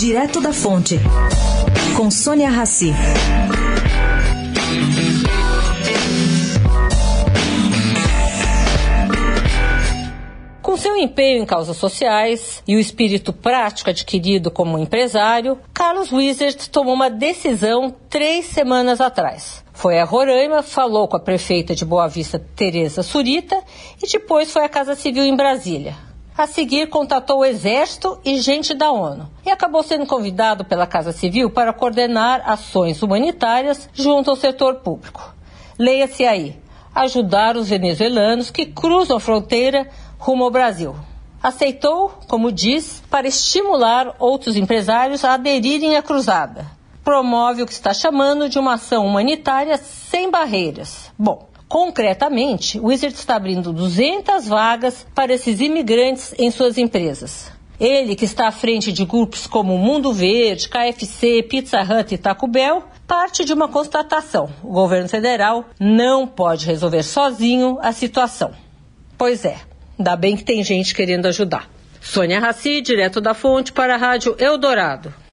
Direto da Fonte, com Sônia Rassi. Com seu empenho em causas sociais e o espírito prático adquirido como empresário, Carlos Wizard tomou uma decisão três semanas atrás. Foi a Roraima, falou com a prefeita de Boa Vista, Tereza Surita, e depois foi à Casa Civil em Brasília. A seguir, contatou o Exército e gente da ONU e acabou sendo convidado pela Casa Civil para coordenar ações humanitárias junto ao setor público. Leia-se aí: ajudar os venezuelanos que cruzam a fronteira rumo ao Brasil. Aceitou, como diz, para estimular outros empresários a aderirem à cruzada. Promove o que está chamando de uma ação humanitária sem barreiras. Bom, concretamente, o Wizard está abrindo 200 vagas para esses imigrantes em suas empresas. Ele, que está à frente de grupos como Mundo Verde, KFC, Pizza Hut e Taco Bell, parte de uma constatação: o governo federal não pode resolver sozinho a situação. Pois é, Ainda bem que tem gente querendo ajudar. Sônia Raci, direto da fonte para a Rádio Eldorado.